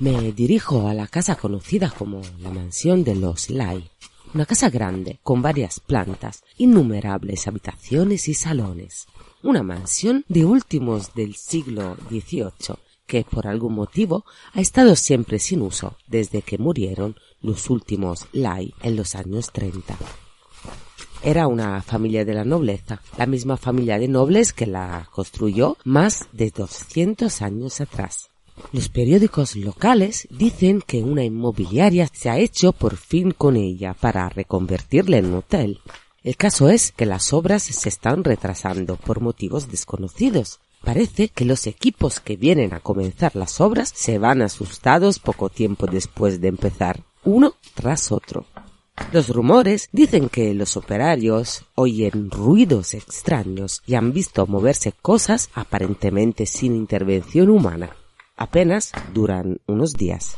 Me dirijo a la casa conocida como la mansión de los Lai, una casa grande con varias plantas, innumerables habitaciones y salones. Una mansión de últimos del siglo XVIII que por algún motivo ha estado siempre sin uso desde que murieron los últimos Lai en los años 30. Era una familia de la nobleza, la misma familia de nobles que la construyó más de 200 años atrás. Los periódicos locales dicen que una inmobiliaria se ha hecho por fin con ella para reconvertirla en hotel. El caso es que las obras se están retrasando por motivos desconocidos. Parece que los equipos que vienen a comenzar las obras se van asustados poco tiempo después de empezar, uno tras otro. Los rumores dicen que los operarios oyen ruidos extraños y han visto moverse cosas aparentemente sin intervención humana apenas duran unos días.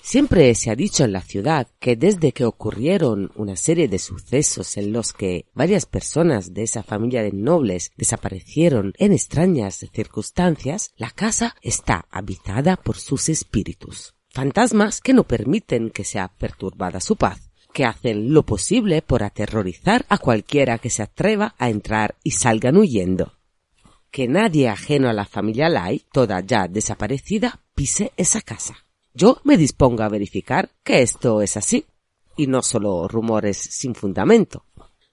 Siempre se ha dicho en la ciudad que desde que ocurrieron una serie de sucesos en los que varias personas de esa familia de nobles desaparecieron en extrañas circunstancias, la casa está habitada por sus espíritus. Fantasmas que no permiten que sea perturbada su paz, que hacen lo posible por aterrorizar a cualquiera que se atreva a entrar y salgan huyendo que nadie ajeno a la familia Lai, toda ya desaparecida, pise esa casa. Yo me dispongo a verificar que esto es así, y no solo rumores sin fundamento.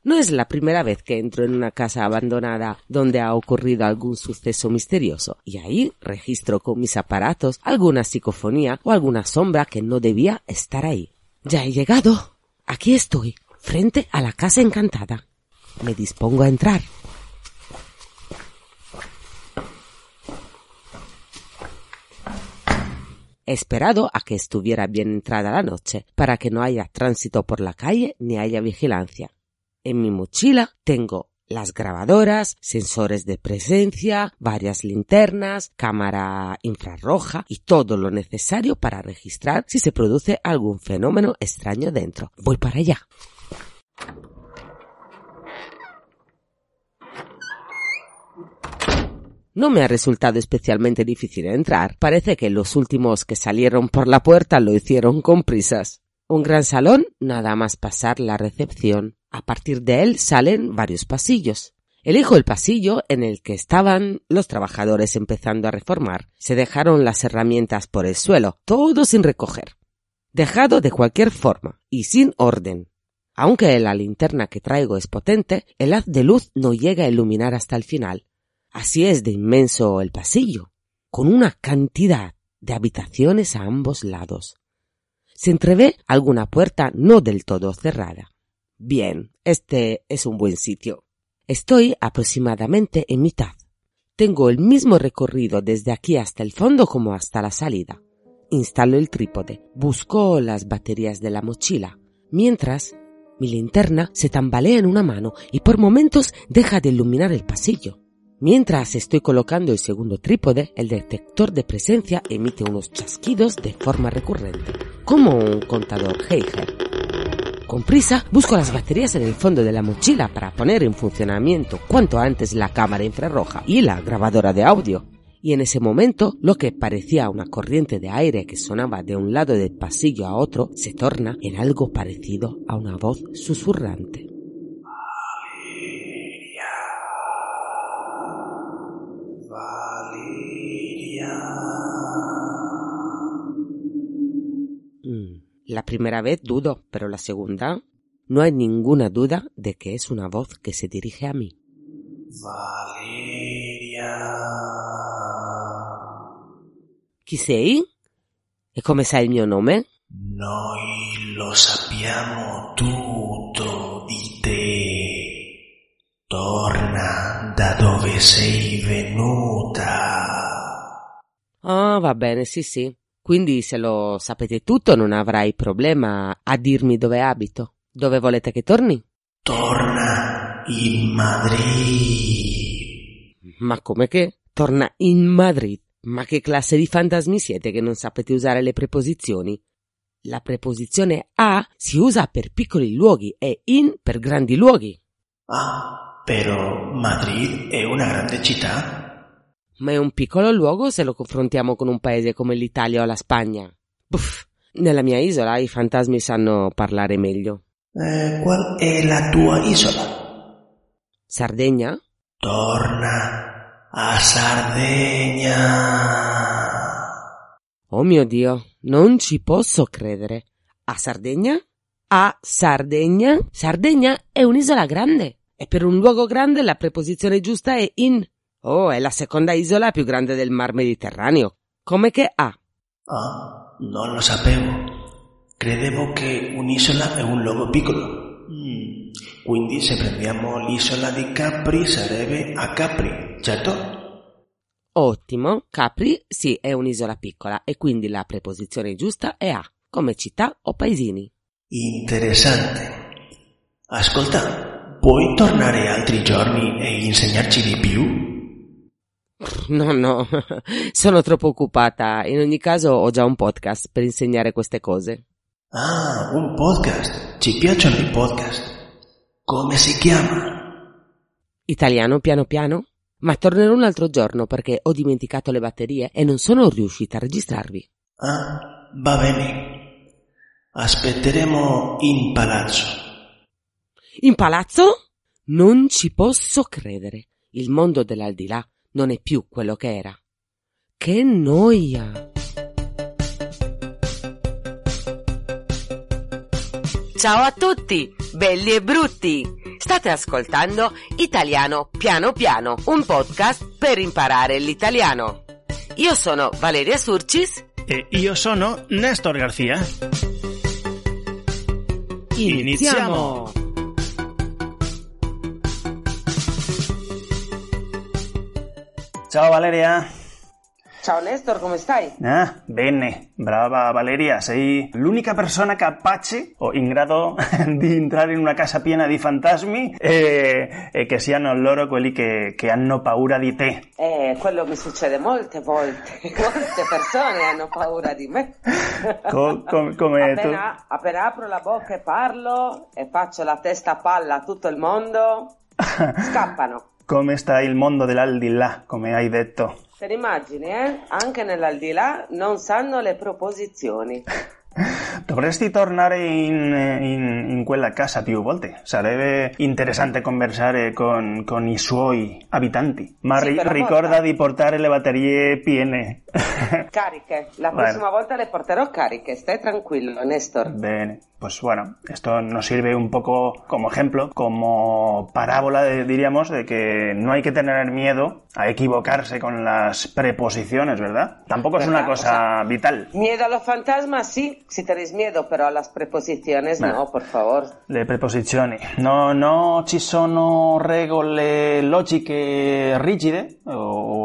No es la primera vez que entro en una casa abandonada donde ha ocurrido algún suceso misterioso, y ahí registro con mis aparatos alguna psicofonía o alguna sombra que no debía estar ahí. Ya he llegado. Aquí estoy, frente a la casa encantada. Me dispongo a entrar. Esperado a que estuviera bien entrada la noche para que no haya tránsito por la calle ni haya vigilancia. En mi mochila tengo las grabadoras, sensores de presencia, varias linternas, cámara infrarroja y todo lo necesario para registrar si se produce algún fenómeno extraño dentro. Voy para allá. No me ha resultado especialmente difícil entrar. Parece que los últimos que salieron por la puerta lo hicieron con prisas. Un gran salón, nada más pasar la recepción. A partir de él salen varios pasillos. Elijo el pasillo en el que estaban los trabajadores empezando a reformar. Se dejaron las herramientas por el suelo, todo sin recoger. Dejado de cualquier forma y sin orden. Aunque la linterna que traigo es potente, el haz de luz no llega a iluminar hasta el final. Así es de inmenso el pasillo, con una cantidad de habitaciones a ambos lados. Se entrevé alguna puerta no del todo cerrada. Bien, este es un buen sitio. Estoy aproximadamente en mitad. Tengo el mismo recorrido desde aquí hasta el fondo como hasta la salida. Instalo el trípode, busco las baterías de la mochila, mientras mi linterna se tambalea en una mano y por momentos deja de iluminar el pasillo. Mientras estoy colocando el segundo trípode, el detector de presencia emite unos chasquidos de forma recurrente, como un contador Geiger. Con prisa, busco las baterías en el fondo de la mochila para poner en funcionamiento cuanto antes la cámara infrarroja y la grabadora de audio. Y en ese momento, lo que parecía una corriente de aire que sonaba de un lado del pasillo a otro se torna en algo parecido a una voz susurrante. La primera vez dudo, pero la segunda no hay ninguna duda de que es una voz que se dirige a mí. Valeria. Chi sei? E come sai il mio nome? Noi lo sappiamo tutto di te. Torna da dove sei venuta. Ah, va bene, sì, sì. Quindi se lo sapete tutto non avrai problema a dirmi dove abito. Dove volete che torni? Torna in Madrid. Ma come che? Torna in Madrid. Ma che classe di fantasmi siete che non sapete usare le preposizioni? La preposizione a si usa per piccoli luoghi e in per grandi luoghi. Ah, però Madrid è una grande città. Ma è un piccolo luogo se lo confrontiamo con un paese come l'Italia o la Spagna. Puff, nella mia isola i fantasmi sanno parlare meglio. Eh, qual è la tua isola? Sardegna? Torna a Sardegna. Oh mio Dio, non ci posso credere. A Sardegna? A Sardegna? Sardegna è un'isola grande e per un luogo grande la preposizione giusta è in. Oh, è la seconda isola più grande del Mar Mediterraneo. Come che ha? Ah, non lo sapevo. Credevo che un'isola è un luogo piccolo. Mm, Quindi se prendiamo l'isola di Capri sarebbe a Capri, certo? Ottimo, Capri sì è un'isola piccola e quindi la preposizione giusta è a, come città o paesini. Interessante. Ascolta, puoi tornare altri giorni e insegnarci di più? No, no, sono troppo occupata. In ogni caso ho già un podcast per insegnare queste cose. Ah, un podcast. Ci piacciono i podcast. Come si chiama? Italiano piano piano? Ma tornerò un altro giorno perché ho dimenticato le batterie e non sono riuscita a registrarvi. Ah, va bene. Aspetteremo in palazzo. In palazzo? Non ci posso credere. Il mondo dell'aldilà non è più quello che era. Che noia! Ciao a tutti, belli e brutti! State ascoltando Italiano piano piano, un podcast per imparare l'italiano. Io sono Valeria Surcis. E io sono Nestor García. Iniziamo! Ciao Valeria. Ciao Nestor, come stai? Ah, bene, brava Valeria, sei l'unica persona capace o in grado di entrare in una casa piena di fantasmi e, e che siano loro quelli che, che hanno paura di te. Eh, quello mi succede molte volte, molte persone hanno paura di me. Co- com- come tu. appena, appena apro la bocca e parlo e faccio la testa a palla a tutto il mondo, scappano. Come sta il mondo dell'aldilà, come hai detto? Te ne immagini, eh? Anche nell'aldilà non sanno le proposizioni. Dovresti tornare in, in, in quella casa più volte. Sarebbe interessante conversare con, con i suoi abitanti. Ma Sì, ri- ricorda di portare le batterie piene. Cariche, la Bueno. prossima volta le porterò cariche, stai tranquillo, Nestor. Bene, pues bueno, esto nos sirve un poco como ejemplo, como parábola, de- diríamos, de que no hay que tener miedo a equivocarse con las preposiciones, ¿verdad? Tampoco es una ¿Verdad? cosa vital. Miedo a los fantasmas, sí, si tenéis miedo, pero a las preposiciones Nah. no, por favor. Le preposizioni. No, no ci sono regole logiche rigide, o,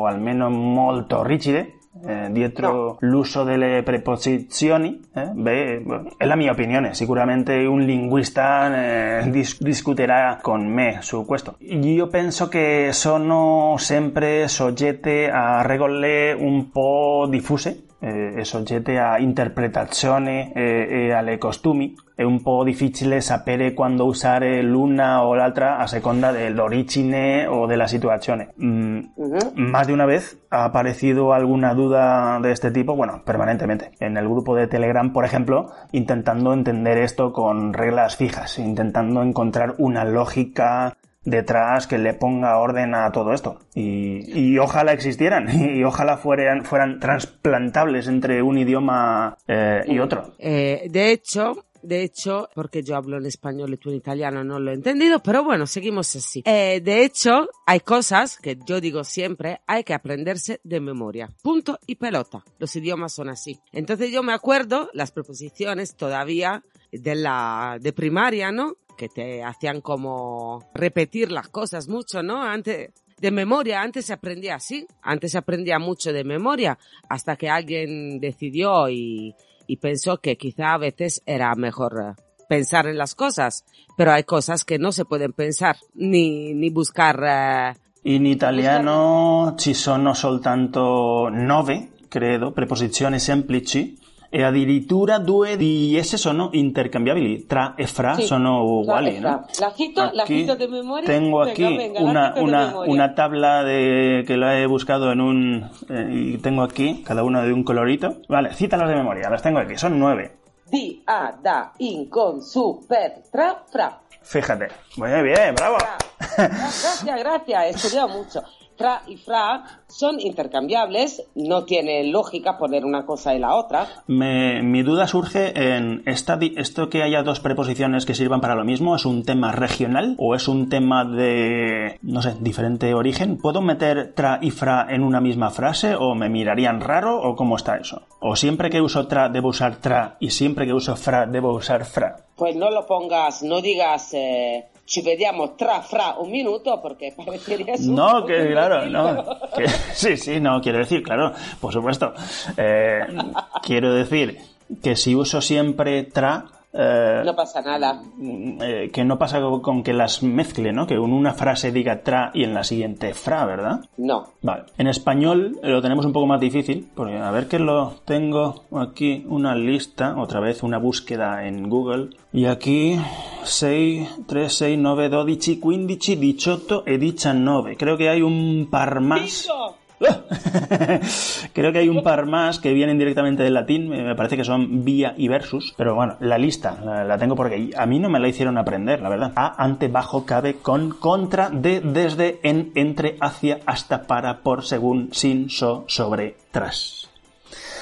o almeno molto rigide, eh, dietro l'uso delle preposizioni. eh? Beh, è la mia opinione, sicuramente un linguista eh, dis- discuterà con me su questo. Io penso che sono sempre soggette a regole un po' diffuse, eh, soggette a interpretazioni e, e alle costumi. È un po' difficile sapere quando usare l'una o l'altra a seconda dell'origine o della situazione. Mm, Ujú. más de una vez ha aparecido alguna duda de este tipo, bueno, permanentemente. En el grupo de Telegram, por ejemplo, intentando entender esto con reglas fijas, intentando encontrar una lógica detrás que le ponga orden a todo esto. Y, y ojalá existieran, y ojalá fueran, fueran transplantables entre un idioma eh, y otro. Eh, de hecho, de hecho, porque yo hablo en español y tú en italiano no lo he entendido, pero bueno, seguimos así. Eh, de hecho, hay cosas que yo digo siempre, hay que aprenderse de memoria. Punto y pelota. Los idiomas son así. Entonces yo me acuerdo las preposiciones todavía de la, de primaria, ¿no? Que te hacían como repetir las cosas mucho, ¿no? Antes, de memoria. Antes se aprendía así, antes se aprendía mucho de memoria, hasta que alguien decidió y, y pensó que quizá a veces era mejor eh, pensar en las cosas, pero hay cosas que no se pueden pensar ni, ni buscar. eh, In italiano ci sono soltanto nove, credo, preposizioni semplici e addirittura due di esse sono intercambiabili. Tra e fra Sì, sono uguali, ¿no? de memoria? Tengo aquí venga, una, una, una tabla de, que la he buscado en un... eh, y tengo aquí cada uno de un colorito. Vale, cítalas de memoria, las tengo aquí, son nueve. Di, a, da, in, con, su, per, tra, fra. Fíjate. Muy bien, bravo. Gracias, gracias. He estudiado mucho. Tra y fra son intercambiables. No tiene lógica poner una cosa y la otra. Me- mi duda surge en esta, esto que haya dos preposiciones que sirvan para lo mismo, ¿es un tema regional o es un tema de, no sé, diferente origen? ¿Puedo meter tra y fra en una misma frase o me mirarían raro o cómo está eso? ¿O siempre que uso tra debo usar tra y siempre que uso fra debo usar fra? Pues no lo pongas, no digas eh, ci vediamo tra, fra un minuto porque parecería No, que claro, no. que- sí, sí, no, quiero decir, claro, por supuesto. Eh, quiero decir que si uso siempre tra, eh, No pasa nada. eh, que no pasa con- con que las mezcle, ¿no? Que en una frase diga tra y en la siguiente fra, ¿verdad? No. Vale. En español lo tenemos un poco más difícil, porque a ver que lo tengo aquí una lista, otra vez una búsqueda en Google, y aquí 6, 3, 6, 9, 12, 15, 18 e 19. Creo que hay un par más. ¡Bingo! Creo que hay un par más que vienen directamente del latín, me me parece que son vía y versus, pero bueno, la lista la, la tengo porque a mí no me la hicieron aprender, la verdad. A, ante, bajo, cabe, con, contra, de, desde, en, entre, hacia, hasta, para, por, según, sin, so, sobre, tras.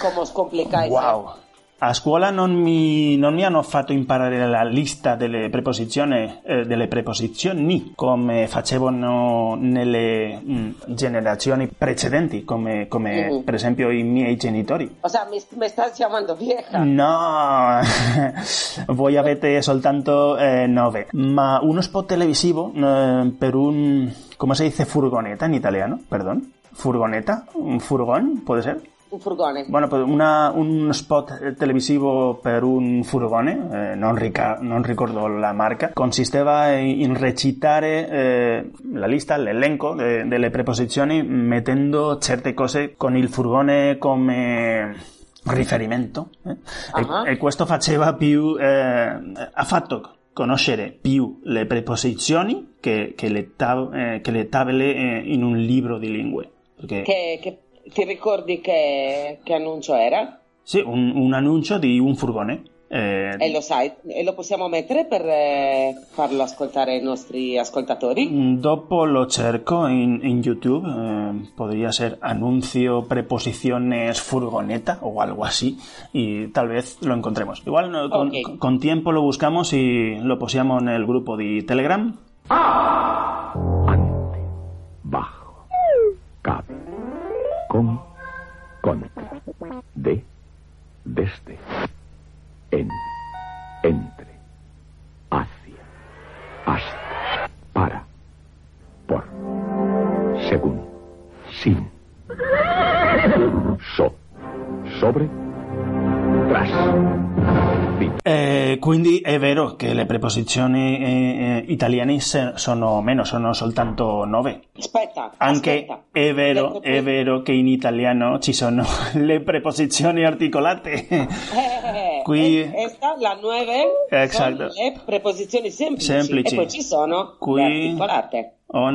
Come os complicáis. Wow. A scuola non mi, non mi hanno fatto imparare la lista delle preposizioni, eh, delle preposizioni come facevano nelle mm, generazioni precedenti, come, come Mhm. per esempio i miei genitori. O sea, me, me estás llamando vieja. No, voi avete soltanto eh, nove. Ma uno spot televisivo eh, per un, come si dice furgoneta in italiano? Perdón. Furgoneta? Un furgón, puede ser? Un furgone. Bueno, pues una- un spot eh, televisivo per un furgone, eh, non, rica- non ricordo la marca, consisteva in, recitare eh, la lista, l'elenco de- delle preposizioni mettendo certe cose con il furgone come riferimento. eh. Ah. E, e questo faceva più... eh, ha fatto conoscere più le preposizioni che, che le, tab- eh, che le tavole eh, in un libro di lingue. Perché... Che, che- ti ricordi che, che annuncio era? Sì, un, un annuncio di un furgone. eh, E lo sai, e lo possiamo mettere per eh, farlo ascoltare ai nostri ascoltatori? dopo lo cerco in, in YouTube, eh, podría ser anuncio preposiciones furgoneta o algo así, y tal vez lo encontremos. Igual no, con, Ok. con tiempo lo buscamos y lo posiamo nel gruppo di Telegram. ante, bajo, cabe, con, contra, de, desde, en, entre, hacia, hasta, para, por, según, sin, so, sobre, tras, fin. Eh, quindi è vero che le preposizioni eh, eh, italiane sono meno, sono soltanto nove. Aspetta, Anche aspetta. è vero, è vero che in italiano ci sono le preposizioni articolate. Eh, Qui- eh, Esta, la 9, Esatto. sono le preposizioni semplici. Semplici. E poi ci sono Qui- le articolate. Ho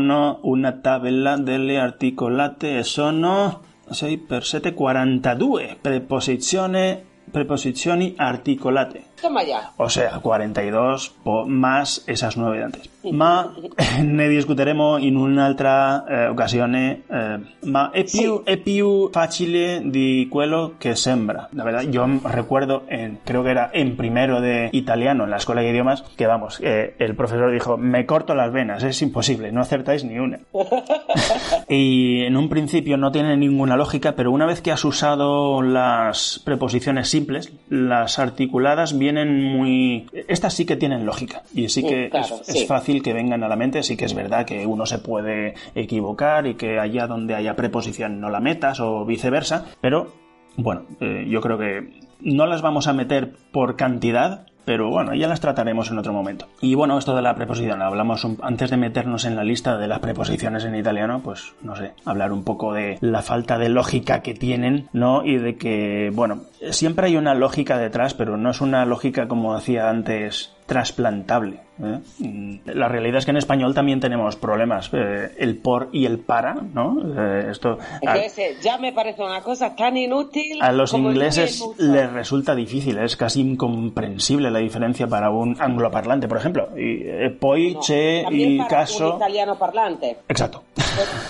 una tabella delle articolate e sono 6 per 7, 42 preposizioni, preposizioni articolate. Toma ya. O sea, 42 po- más esas 9 de antes. Ma ne discuteremo in un'altra eh, occasione. eh, ma è più, è più facile di quello che sembra. La verdad, yo recuerdo, en, creo que era en primero de italiano en la escuela de idiomas, que vamos, eh, el profesor dijo, me corto las venas, es imposible, no acertáis ni una. y en un principio no tiene ninguna lógica, pero una vez que has usado las preposiciones simples, las articuladas vienen muy... Estas sí que tienen lógica y sí que claro, es, sí. es fácil que vengan a la mente, sí que es verdad que uno se puede equivocar y que allá donde haya preposición no la metas o viceversa, pero bueno, eh, yo creo que no las vamos a meter por cantidad, pero bueno, ya las trataremos en otro momento. Y bueno, esto de la preposición, hablamos antes de meternos en la lista de las preposiciones en italiano, pues no sé, hablar un poco de la falta de lógica que tienen, ¿no? Y de que, bueno, siempre hay una lógica detrás, pero no es una lógica como decía antes trasplantable. ¿eh? La realidad es que en español también tenemos problemas, eh, el por y el para, ¿no? Eh, esto a- Entonces, ya me parece una cosa tan inútil. a los como ingleses les resulta difícil, es casi incomprensible la diferencia para un angloparlante, por ejemplo. Y, poi, No, también para caso. un italiano parlante. Exacto.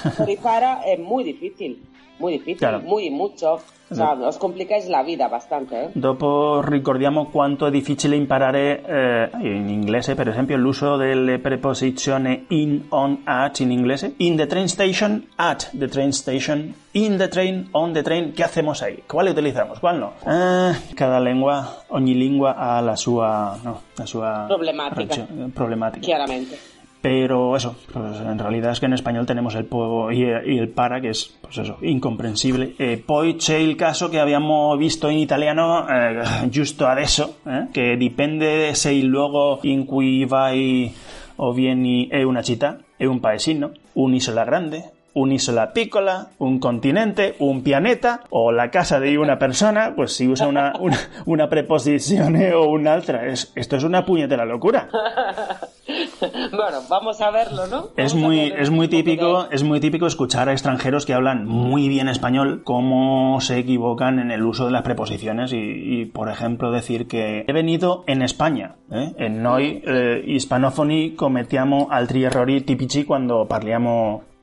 Por, por y para es muy difícil. Muy difícil, Claro. muy mucho. O sea, os complicáis la vida bastante. ¿eh? Dopo ricordiamo quanto è difficile imparare eh, in inglese, per esempio, l'uso delle preposizioni in, on, at in inglese. In the train station, at the train station, in the train, on the train. ¿Qué hacemos ahí? ¿Cuál utilizamos? ¿Cuál no? Ah, cada lengua, ogni lingua ha la sua, no, la sua Problematica. ragione- problematica. Chiaramente. Pero eso, pues en realidad es que en español tenemos el po y el para, que es, pues eso, incomprensible. Eh, poi c'è il caso che abbiamo visto in italiano eh, giusto adesso, eh, che dipende se il luogo in cui vai o vieni è una città, è un paesino, un'isola grande, un'isola piccola, un continente, un pianeta o la casa de una persona, pues si usa una, una, una preposizione o un'altra. Es, esto es una puñetera locura. bueno, vamos a verlo, ¿no? Es Vamos muy, es muy típico, es muy típico escuchar a extranjeros que hablan muy bien español, cómo se equivocan en el uso de las preposiciones y, y, por ejemplo, decir que he venido en España. ¿eh? En noi eh, hispanofoni commettiamo altri errori tipici quando parliamo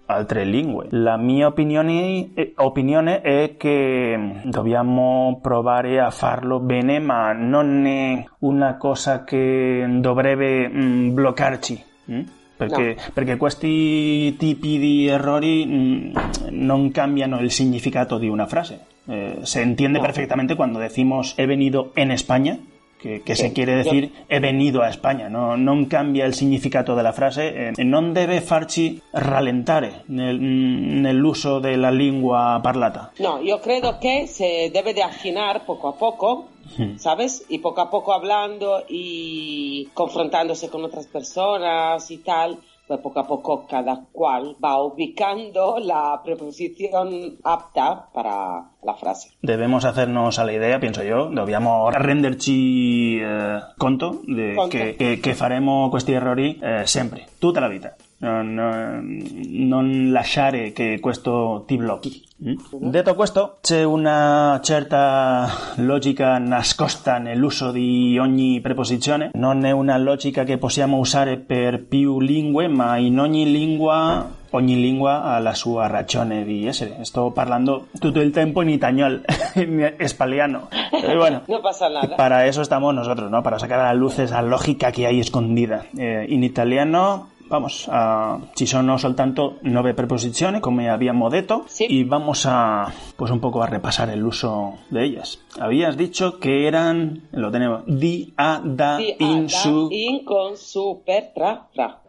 lingue. La mia opinione, eh, opinione è che dobbiamo provare a farlo bene, ma non è una cosa che dovrebbe mm, bloccarci. mm? Perché, perché questi tipi di errori mm, non cambiano il significato di una frase. Eh, se entiende No. perfectamente cuando decimos he venido en España, que, que Sí, se quiere yo- decir he venido a España, no, non cambia il significato della frase, eh, non deve farci rallentare nel- nell'uso della lingua parlata. No, yo creo que se debe de afinar poco a poco, ¿sabes? Y poco a poco hablando y confrontándose con otras personas y tal, pues poco a poco cada cual va ubicando la preposición apta para la frase. Debemos hacernos a la idea, pienso yo, dobbiamo renderci eh, conto de Conto. che, che, che faremo questi errori eh, sempre, tutta la vita. Non, non lasciare che questo ti blocchi. mm? Detto questo, c'è una certa logica nascosta nell'uso di ogni preposizione. Non è una logica che possiamo usare per più lingue, ma in ogni lingua ogni lingua ha la sua ragione di essere. Sto parlando tutto il tempo in italiano, in espaliano. Pero bueno, No pasa nada. para eso estamos nosotros, ¿no? Para sacar a la luz esa lógica que hay escondida. Eh, in italiano, vamos, a, ci sono soltanto nove preposizioni, come abbiamo detto, Sí. y vamos a, pues un poco a repasar el uso de ellas. Habías dicho que eran, lo tenemos, di, a, da, Di, in, su, in, con, su, per, tra, fra.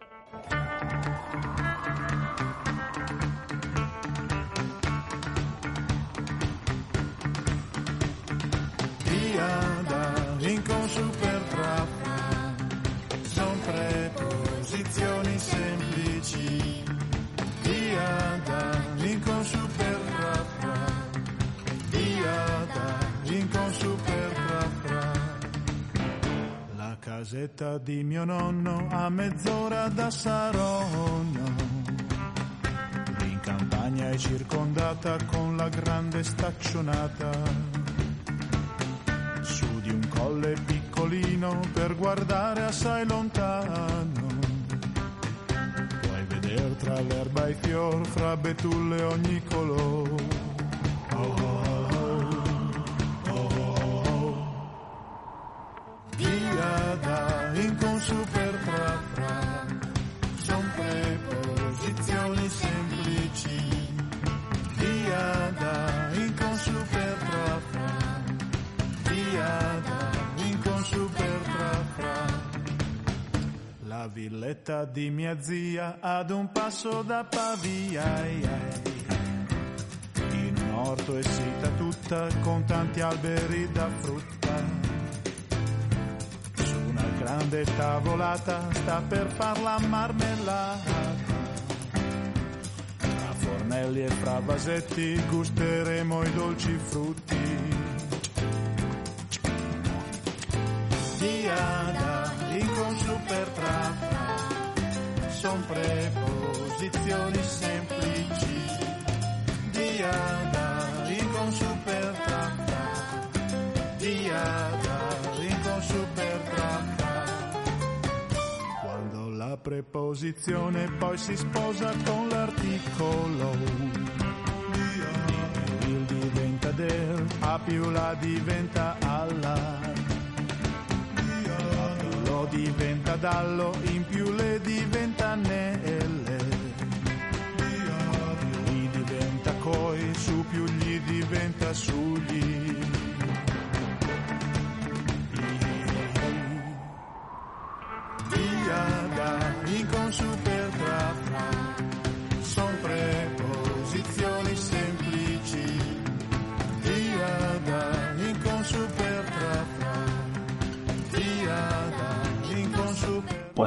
Casetta di mio nonno a mezz'ora da Saronno. In campagna è circondata con la grande staccionata su di un colle piccolino per guardare assai lontano. Puoi vedere tra l'erba e i fior, fra betulle ogni colore. super fra fra, son preposizioni semplici, via da incon super fra fra, via da incon super fra fra. La villetta di mia zia ad un passo da Pavia, in un orto è sita tutta con tanti alberi da frutta. Grande tavolata sta per far la marmellata. Fra fornelli e fra vasetti gusteremo i dolci frutti. Diada, inconscio per trappa, son preposizioni semplici. Diada, preposizione poi si sposa con l'articolo. Il diventa del, A più la diventa alla. Lo diventa dallo, in più le diventa nelle. Gli diventa coi, su più gli diventa sugli.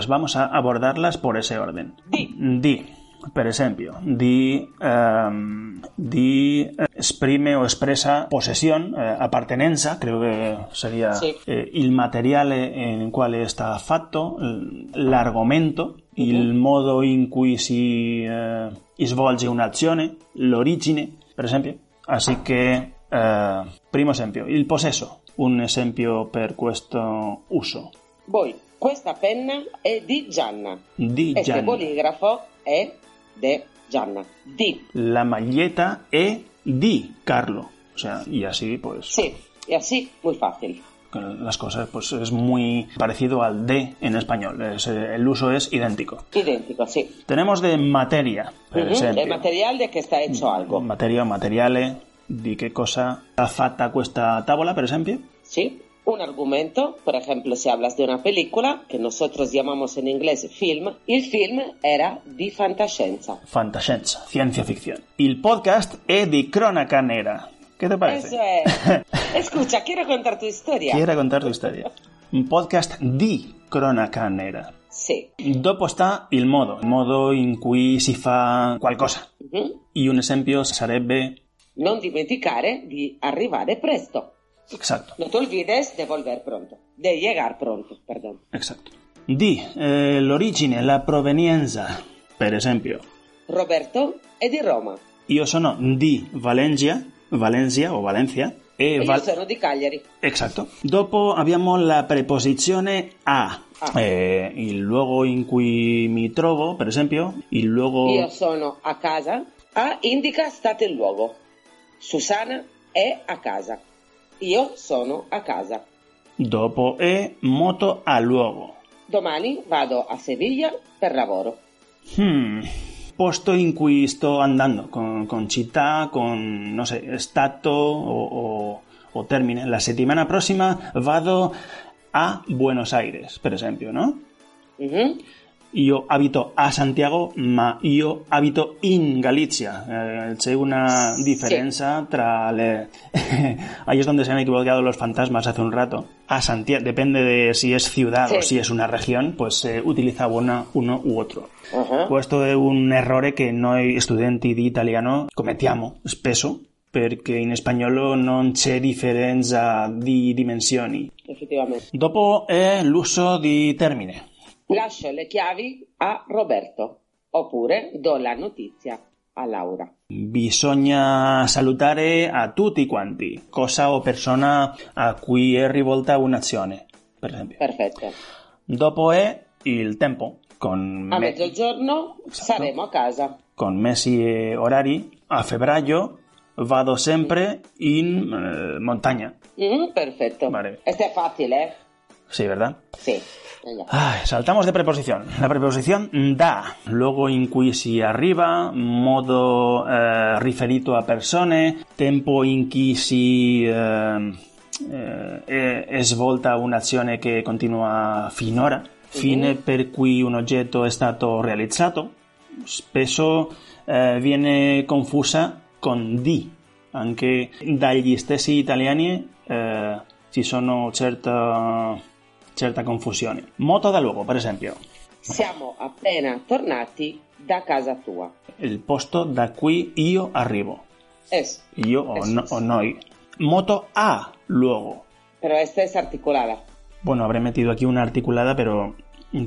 Pues vamos a abordarlas por ese orden. Di. Di, per esempio, di, ehm, di eh, esprime o expresa possessione, eh, appartenenza, credo che seria Sì. eh, il materiale in quale sta fatto, l- l'argomento, il modo in cui si eh, svolge un'azione, l'origine, per esempio. Así che, eh, primo esempio, il possesso, un esempio per questo uso. Voi, questa penna è di Gianna. Di Este Gianni. bolígrafo è di Gianna. Di. la maglieta è di Carlo. O sea, y así pues Sí, y así, muy fácil. las cosas pues es muy parecido al de en español. Es, el uso es idéntico. Identico, sí. Tenemos de materia, Ujú, esempio. El material de que está hecho algo. Materia o materiale, di che cosa ha fatta questa tavola, per esempio. Sí. Un argumento, por ejemplo, si hablas de una película, que nosotros llamamos en inglés film, el film era di fantascienza. Fantascienza, ciencia ficción. Il podcast è di cronaca nera. ¿Qué te parece? Eso es. Escucha, quiero contar tu historia. Quiero contar tu storia. Un podcast di cronaca nera. Sí. Dopo sta il modo, il modo in cui si fa qualcosa. Ujú. E un esempio sarebbe Non dimenticare di arrivare presto. Exacto, No te olvides de volver pronto. De llegar pronto, perdón. exacto. Di eh, l'origine, la provenienza. Per esempio, Roberto è di Roma. io sono di Valencia, Valencia o Valencia. E E io Val- sono di Cagliari. Exacto. Dopo abbiamo la preposizione a. Ah. Eh, il luogo in cui mi trovo, per esempio, il luogo... Io sono a casa. A indica state il luogo. Susana è a casa. Io sono a casa. Dopo è moto a luogo. Domani vado a Sevilla per lavoro. Hmm. Posto in cui sto andando, con, con città, con, no sé, stato o, o, o termine. La settimana prossima vado a Buenos Aires, per esempio, no? Mhm. Io abito a Santiago, ma io abito in Galizia. Eh, c'è una differenza tra le... Ahí es donde se han equivocado los fantasmas hace un rato. A Santiago, depende de si es ciudad o Sí. si es una región, pues se utilizza una, uno u otro. Ah. Questo è un errore che noi studenti di italiano commettiamo spesso, perché in spagnolo non c'è differenza di dimensioni. Effettivamente. Dopo è l'uso di termine. Lascio le chiavi a Roberto. Oppure do la notizia a Laura. Bisogna salutare a tutti quanti, cosa o persona a cui è rivolta un'azione, per esempio. Perfetto. Dopo è il tempo, con, A me- mezzogiorno saremo a casa. con mesi e orari. A febbraio vado sempre in eh, montagna. Mhm, perfetto. Vale. Este è facile, eh? Sí, ¿verdad? Sì. Venga. Ay, saltamos de preposición. La preposición da, luego in cui si arriva, modo eh, riferito a persone, tempo in cui si eh, eh, è svolta un'azione che continua finora. fine per cui un oggetto è stato realizzato, spesso eh, viene confusa con di. Anche dagli stessi italiani eh, ci sono certa, certa confusione. Moto da luogo, per esempio, Siamo appena tornati da casa tua. il posto da cui io arrivo. Eso. Io o, no- es. o noi. Moto a luogo. Pero esta es articulada. Bueno, habré metido aquí una articulada, pero,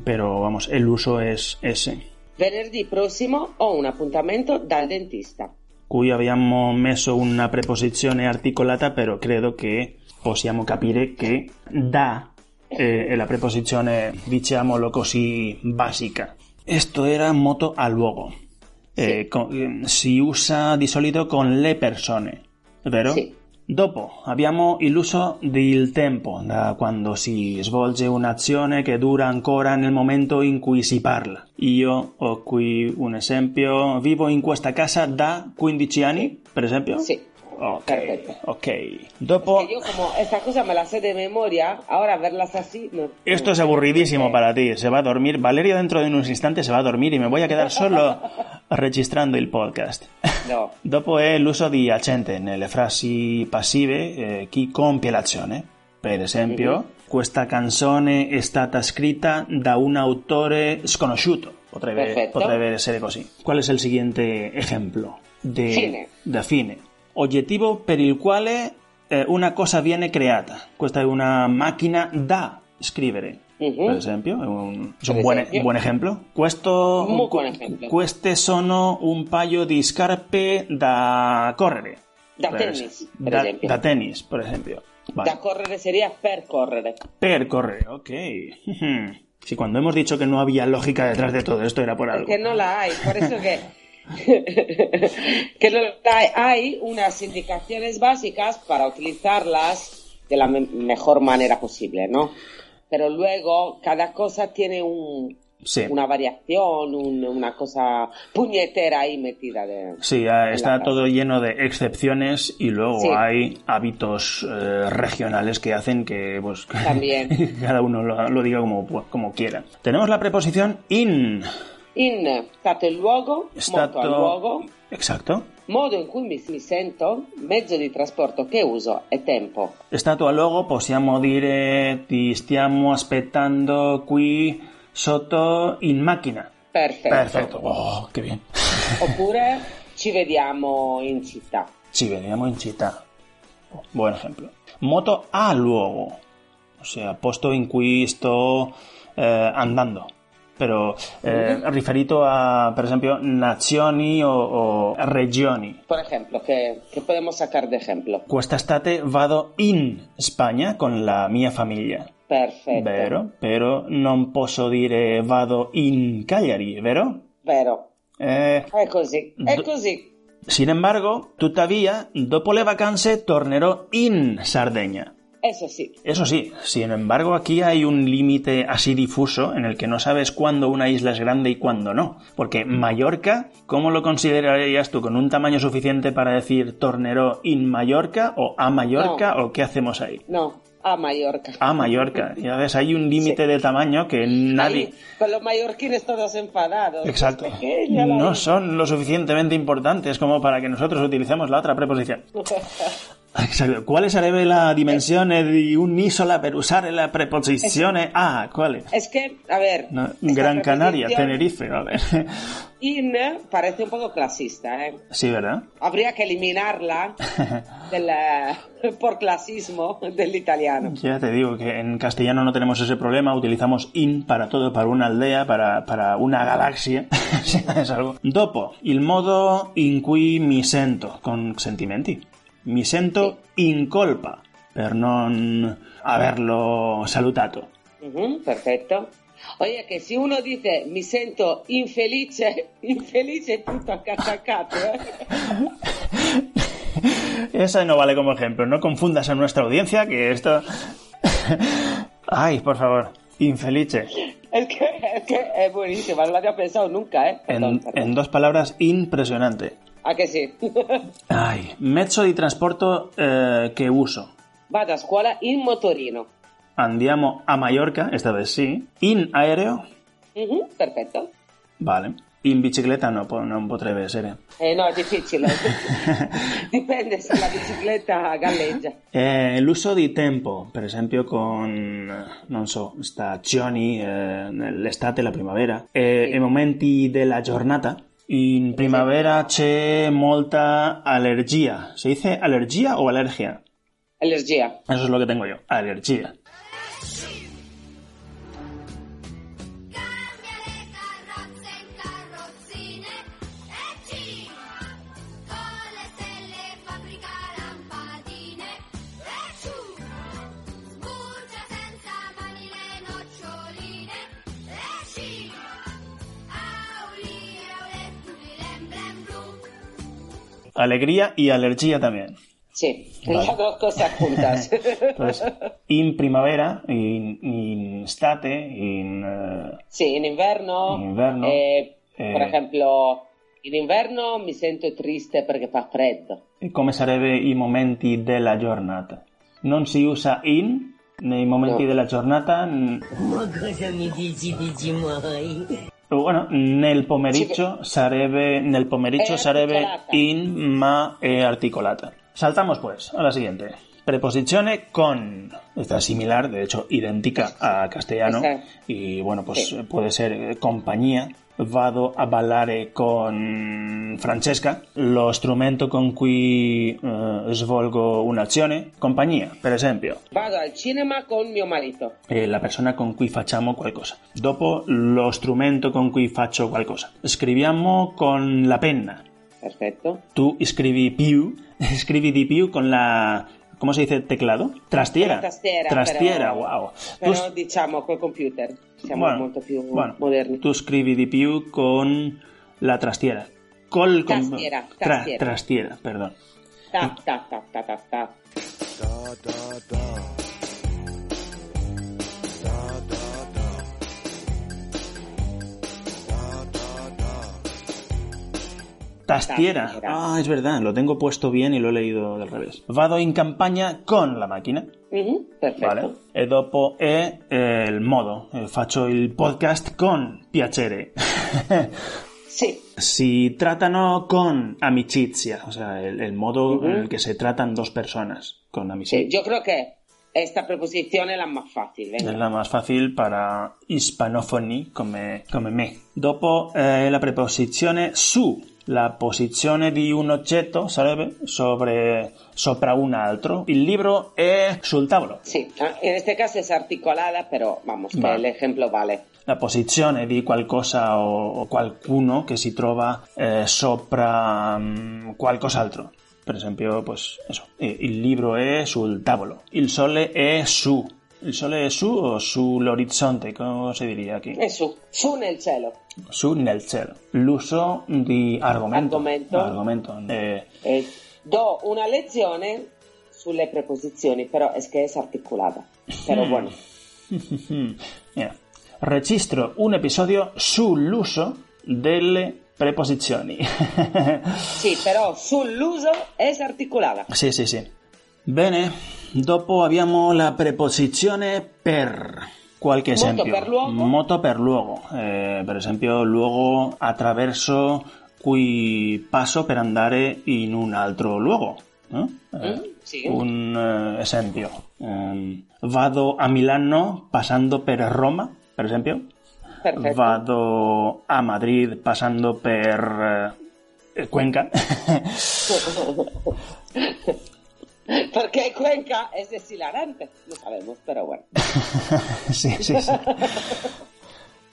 pero vamos, el uso es ese. Venerdì prossimo ho un appuntamento dal dentista. Qui abbiamo messo una preposizione articolata, però credo che possiamo capire che da eh, è la preposizione, diciamolo così, basica. Esto era moto a luogo. Eh, co- eh, si usa di solito con le persone, vero? Sì. Dopo abbiamo l'uso del tempo, da quando si svolge un'azione che dura ancora nel momento in cui si parla. Io ho qui un esempio, vivo in questa casa da 15 anni, per esempio? Sì. Ok, Perfetto. ok. Dopo... Que yo como esta cosa me la sé de memoria, ahora verlas así... No, Esto es aburridísimo para ti, se va a dormir. Valeria dentro de unos instantes se va a dormir y me voy a quedar solo registrando il podcast. No. Dopo è l'uso di accente nelle frasi passive, eh, chi compie l'azione. Per esempio, questa canzone è stata scritta da un autore sconosciuto. Potrebbe, potrebbe essere così. Qual è il seguente esempio? De, Fine. da fine. Oggettivo per il quale eh, una cosa viene creata. Questa è una macchina da scrivere. Mhm. Per esempio, è un, è un Per buon, esempio. buon esempio. Questo, Un buon esempio. Queste sono un paio di scarpe da correre. Da Per tennis, es- per da, esempio. da tennis, per esempio. Vale. Da correre sería per correre. Per correre, ok. Sí, cuando hemos dicho que no había lógica detrás de todo esto era por algo. Que no la hay, por eso que... que hay. Unas indicaciones básicas para utilizarlas de la me- mejor manera posible, ¿no? Pero luego cada cosa tiene un, Sí. una variación, un- una cosa puñetera ahí metida de... Sí, está todo lleno de excepciones y luego Sí. hay hábitos eh, regionales que hacen que pues, También. cada uno lo, lo diga como, como quiera. Tenemos la preposición in. In stato il luogo, Stato- moto al luogo, Exacto. modo in cui mi, mi sento, mezzo di trasporto che uso e tempo. Stato a luogo possiamo dire ti stiamo aspettando qui sotto in macchina. Perfetto. Perfetto. Oh, che bien. Oppure ci vediamo in città. Ci vediamo in città. Buon esempio. Moto a luogo. O sea, posto in cui sto eh, andando. Però eh, riferito a, per esempio, nazioni o, o regioni. Por ejemplo, che, che podemos sacar de ejemplo? Quest'estate vado in Spagna con la mia famiglia. Perfetto. Vero, però non posso dire vado in Cagliari, vero? Vero. Eh, È così. È così. sin embargo, tuttavia, dopo le vacanze tornerò in Sardegna. Eso sí. Eso sí, sin embargo, aquí hay un límite así difuso en el que no sabes cuándo una isla es grande y cuándo no. Porque Mallorca, ¿cómo lo considerarías tú? ¿Con un tamaño suficiente para decir torneró in Mallorca o a Mallorca o qué hacemos ahí? No, a Mallorca. A Mallorca. Ya ves, hay un límite de tamaño que nadie... Ahí, con los mallorquines todos enfadados. Exacto. Pequeña No son lo suficientemente importantes como para que nosotros utilicemos la otra preposición. Exacto. Quale sarebbe la dimensione di un'isola per usare la preposizione a? Quale? Es que, a ver. No, Gran Canaria, Tenerife, vale. In parece un poco clasista, ¿eh? Sí, ¿verdad? Habría que eliminarla del, por clasismo del italiano. Ya te digo que en castellano no tenemos ese problema, utilizamos in para todo, para una aldea, para, para una galaxia. es algo. Dopo, il modo in cui mi sento, con sentimenti. Mi sento in colpa, per non averlo salutato. Perfecto. Oye, que si uno dice mi siento infelice, infelice tutto accaccacato, ¿eh? Esa no vale como ejemplo, no confundas a nuestra audiencia que esto... Ay, por favor, infelice. Es que, es que es buenísima, no lo había pensado nunca, ¿eh? Perdón, En, perdón. en dos palabras, impresionante. ¿A que sí? Ay, mezzo di trasporto eh, che uso. Vado a scuola in motorino. andiamo a Mallorca, esta vez sí. In aereo, Mhm, perfetto. vale. In bicicletta no, non potrebbe essere. Eh, no, è difficile. Dipende se la bicicletta galleggia. Eh, l'uso di tempo, per esempio con, eh, non so, stagioni, eh, l'estate, la primavera, e i momenti della giornata. In primavera c'è molta allergia. ¿Se dice allergia o alergia? Allergia. Eso es lo que tengo yo, alergia. Alegría y alergia también. Sí, Vale. las dos cosas juntas. Entonces, in primavera, in, in estate, in... eh, Sí, in inverno, In inverno, eh, eh. per esempio, in inverno mi sento triste perché fa freddo. come sarebbe i momenti della giornata. Non si usa in nei momenti No. della giornata. n- Bueno, nel pomeriggio sarebbe, nel pomeriggio È sarebbe in, ma è articolata. Saltamos pues a la siguiente. Preposizione con. Esta es similar, de hecho, idéntica a castellano. Y bueno, pues Sí. puede ser eh, compañía. Vado a ballare con Francesca, lo strumento con cui eh, svolgo un'azione, compagnia, per esempio, Vado al cinema con mio marito. eh, la persona con cui facciamo qualcosa. Dopo lo strumento con cui faccio qualcosa. Scriviamo con la penna. Perfetto. Tu scrivi più, scrivi di più con la... ¿Cómo se dice teclado? Trastiera. Trastiera, però- wow. Però Tu- diciamo col computer siamo bueno, molto più bueno, moderni. Tu scrivi di più con la trastiera. Col con- Tastiera, tra- tastiera. trastiera, perdón. Ta ta ta ta ta ta. Tastiera. Tastiera. Ah, es verdad, lo tengo puesto bien y lo he leído del revés. Vado in campagna con la macchina. Mhm, perfetto. Vale. E dopo è eh, il modo. Eh, faccio il podcast con piacere. Sì, si tratano con amicizia, o sea, el, el modo en el que se tratan dos personas con amicizia. yo creo que esta preposizione è la más fácil. Es la más fácil para hispanofoni come, come me. Dopo eh, la preposizione su, la posizione di un oggetto sarebbe sobre, sopra un altro. Il libro è sul tavolo. Sí, ah, en este caso es articolada, pero vamos, que el ejemplo vale. La posizione di qualcosa o, o qualcuno che si trova eh, sopra mm, qualcos'altro. Per esempio, pues eso, eh, il libro è sul tavolo. Il sole è su. Sole è su o sull'orizzonte, come si diría aquí? E su, su nel cielo. Su nel cielo. L'uso di argomento. Argomento. Argomento. Eh, Eh, do una lezione sulle preposizioni, però es que es articolada. Pero bueno, Mira, registro un episodio sull'uso delle preposizioni. sì, però sull'uso es articolada. Sì, sì, sì. Bene, dopo abbiamo la preposizione per. Qualche Moto esempio. per luogo. Moto per luogo. Eh, per esempio, luogo attraverso cui passo per andare in un altro luogo. no? Eh, Mm. Un eh, esempio. Ehm, vado a Milano passando per Roma, per esempio. Vado a Madrid passando per eh, Cuenca. Porque Cuenca es deshilarante, lo sabemos, pero bueno. sì, sì, sì.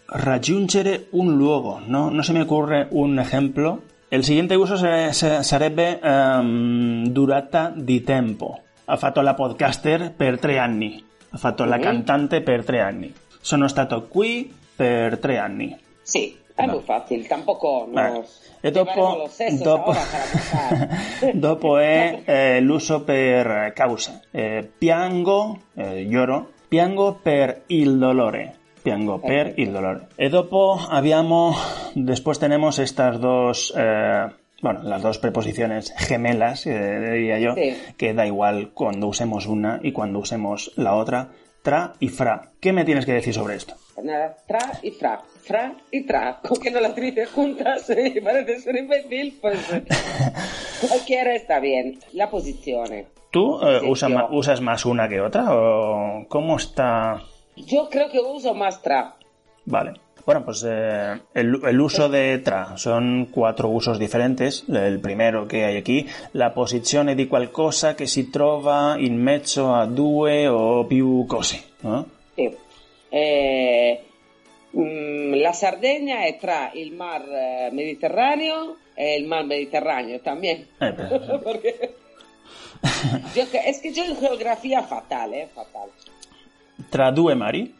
Raggiungere un luogo, no, no se me ocurre un ejemplo. El siguiente uso se- se- sarebbe ehm, durata di tempo. Ha fatto la podcaster per tre anni. Ha fatto la cantante per tre anni. Sono stato qui per tre anni. Sí, es muy fácil, tampoco nos E dopo, los sesos dopo, para dopo è eh, l'uso per causa. Eh, piango, eh, lloro, piango per il dolore. Piango per il dolore. E dopo abbiamo, después tenemos estas dos, eh, bueno, las dos preposiciones gemelas, eh, diría yo, Sí. que da igual cuando usemos una y cuando usemos la otra. tra y fra. ¿Qué me tienes que decir sobre esto? Nada, tra y fra, fra y tra. Con que no las dices juntas y parece ser imbécil, pues cualquiera está bien. La posición. ¿Tú eh, Sí, usa ma- usas más una que otra o cómo está? Yo creo que uso más tra. Vale. Bueno, pues eh, el, el uso de tra son cuatro usos diferentes. El primero que hay aquí, la posizione di qualcosa che si trova in mezzo a due o più cose. ¿no? Sì. Eh, mm, la Sardegna è tra il mar eh, Mediterraneo e il mar Mediterraneo también. Eh, Porque yo es que yo en geografía fatal, eh, fatal. tra due mari,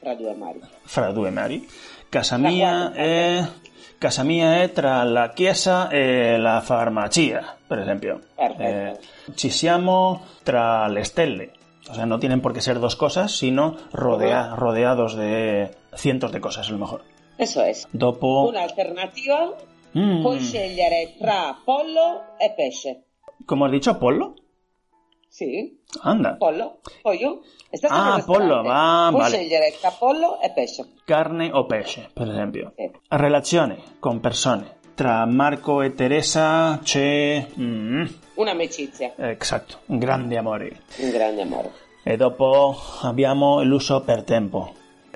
Tra due mari. fra due mari. Casa Tra mia è, casa mia è tra la chiesa e la farmacia, per esempio. Eh, ci siamo tra le stelle. O sea, no tienen por qué ser dos cosas, sino rodea- rodeados de cientos de cosas, a lo mejor. Eso es. Dopo... Un'alternativa, Mm, puoi scegliere tra pollo e pesce. ¿Cómo has dicho? ¿Pollo? Sì, Anda. pollo, pollo. Estás Ah, pollo, va, Puoi vale. scegliere tra pollo e pesce. Carne o pesce, per esempio. Sì. Relazione con persone. Tra Marco e Teresa c'è... mm, Un'amicizia, Esatto, un grande amore. un grande amore. E dopo abbiamo l'uso per tempo.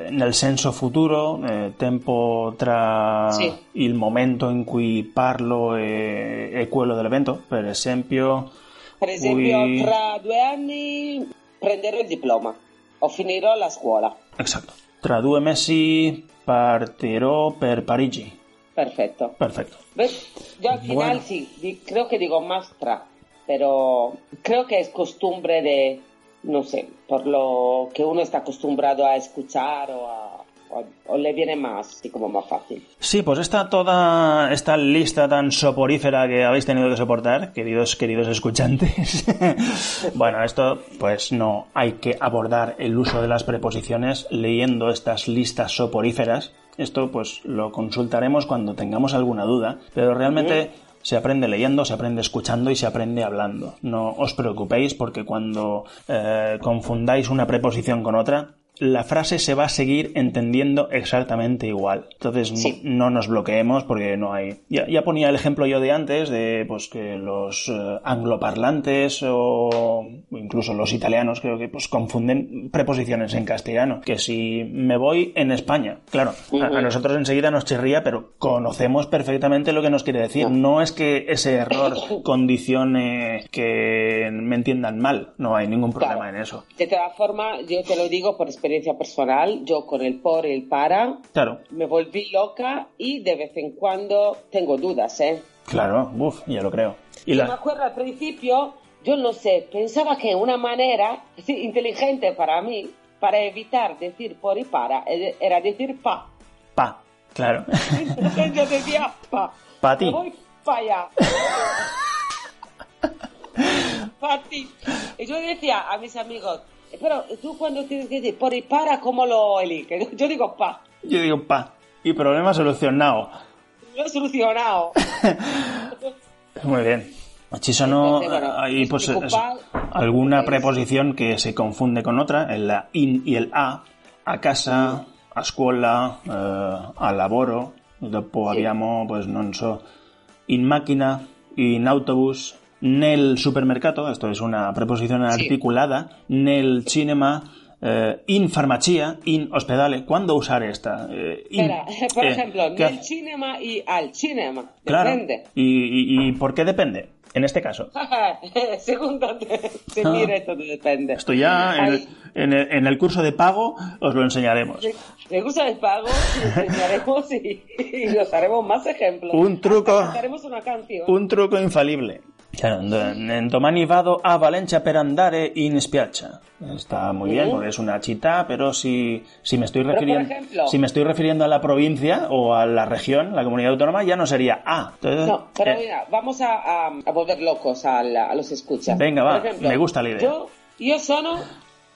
Nel senso futuro, eh, tempo tra Sì. il momento in cui parlo e, e quello dell'evento. Per esempio, Per esempio, Ui. tra due anni prenderò il diploma o finirò la scuola. esatto. Tra due mesi partirò per Parigi. Perfecto. Perfetto. ¿Ves? Yo al final Bueno. sí, di- creo que digo más tra, pero creo que es costumbre de, no sé, por lo que uno está acostumbrado a escuchar o, a- o- o le viene más, así como más fácil. Sí, pues está toda esta lista tan soporífera que habéis tenido que soportar, queridos, queridos escuchantes. bueno, esto, pues no hay que abordar el uso de las preposiciones leyendo estas listas soporíferas. Esto, pues lo consultaremos cuando tengamos alguna duda, pero realmente se aprende leyendo, se aprende escuchando y se aprende hablando. No os preocupéis porque cuando eh, confundáis una preposición con otra, la frase se va a seguir entendiendo exactamente igual. Entonces no- Sí. no nos bloqueemos porque no hay. Ya, ya ponía el ejemplo yo de antes de pues que los eh, angloparlantes o incluso los italianos creo que pues confunden preposiciones en castellano. Que si me voy en España, claro, a, a nosotros enseguida nos chirría, pero conocemos perfectamente lo que nos quiere decir. No es que ese error condicione que me entiendan mal. No hay ningún problema Claro. en eso. De todas formas, yo te lo digo por experiencia personal, yo con el por y el para Claro, me volví loca y de vez en cuando tengo dudas, ¿eh? claro, uff, ya lo creo. Y Yo me la, acuerdo al principio, yo no sé, pensaba que una manera sí, inteligente para mí, para evitar decir por y para, e- era decir pa. pa, claro. Entonces yo decía pa. Pa ti. Me voy pa allá. pa ti. Y yo decía a mis amigos, pero tú cuando tienes que decir por y para, ¿cómo lo eliges? Yo digo pa. Yo digo pa. Y problema solucionado. Lo he solucionado. Muy bien. Ci sono Entonces, bueno, ahí pues alguna es- preposición que se confunde con otra, el la in y el a, a casa, a scuola, eh, a lavoro, dopo Sì. abbiamo pues non so, in macchina, in autobus, nel supermercato, esto es una preposición articulada, nel cinema, eh, in farmacia, in ospedale. ¿Cuándo usar esta? Eh, in- Espera, por eh, ejemplo, ¿qué nel cinema y al cinema. Claro. Depende. ¿Y, y, y por qué depende? En este caso. Según donde se Ah. mire, todo depende. Esto ya en el, en el- en el curso de pago os lo enseñaremos. Me gusta el pago, y enseñaremos y, y nos haremos más ejemplos. Un truco. Cantaremos una canción. Un truco infalible. Claro, en domani vado a Valencia per andare in spiaggia. Está muy bien, porque es una chita, pero si, si me estoy Pero, refiriendo ejemplo- si me estoy refiriendo a la provincia o a la región, la comunidad autónoma, ya no sería A. Entonces, No, pero eh, mira, vamos a, a, a volver locos al- a, los escuchas. Venga, va, ejemplo, me gusta la idea. Yo, io sono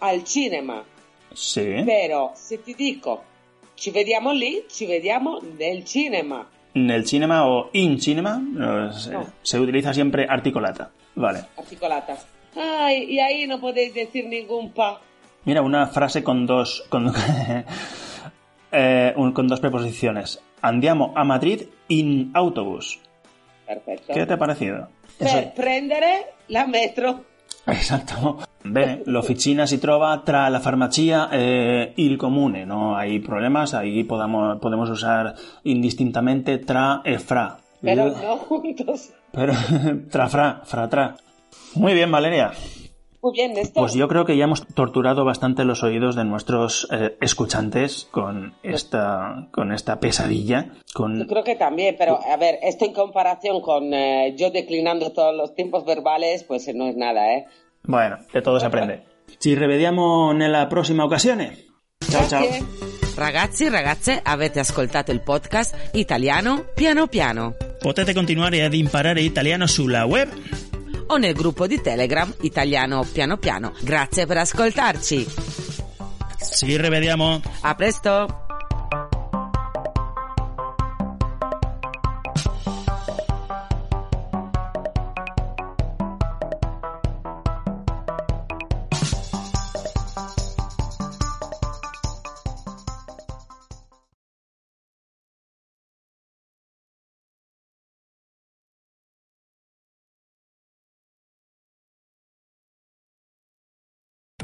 al cinema, sí. però se ti dico ci vediamo lì, ci vediamo nel cinema. En el cinema o in cinema no, se, utiliza siempre articolata. Vale. Articolata. Ay, y ahí no podéis decir ningún pa. Mira, una frase con dos. con, eh, un- con dos preposiciones. Andiamo a Madrid in autobus. Perfetto. ¿Qué te ha parecido? Prendere la metro. Esatto. Bene, l'officina si trova tra la farmacia e il comune, no hay problemas, ahí podamos, podemos usar indistintamente tra e fra. Pero no juntos. Pero, tra fra, fra tra. Muy bien, Valeria. Muy bien, Néstor. Pues yo creo que ya hemos torturado bastante los oídos de nuestros eh, escuchantes con esta, con esta pesadilla, con Yo creo que también, pero a ver, esto en comparación con eh, yo declinando todos los tiempos verbales, pues eh, no es nada, ¿eh? Bueno, de todo se aprende. Ci rivediamo nella prossima occasione. Ciao ciao. Ragazzi, ragazze, avete ascoltato il podcast Italiano Piano Piano Potete continuare ad imparare italiano sulla web o nel gruppo di Telegram Italiano Piano Piano. Grazie per ascoltarci. Ci rivediamo. A presto!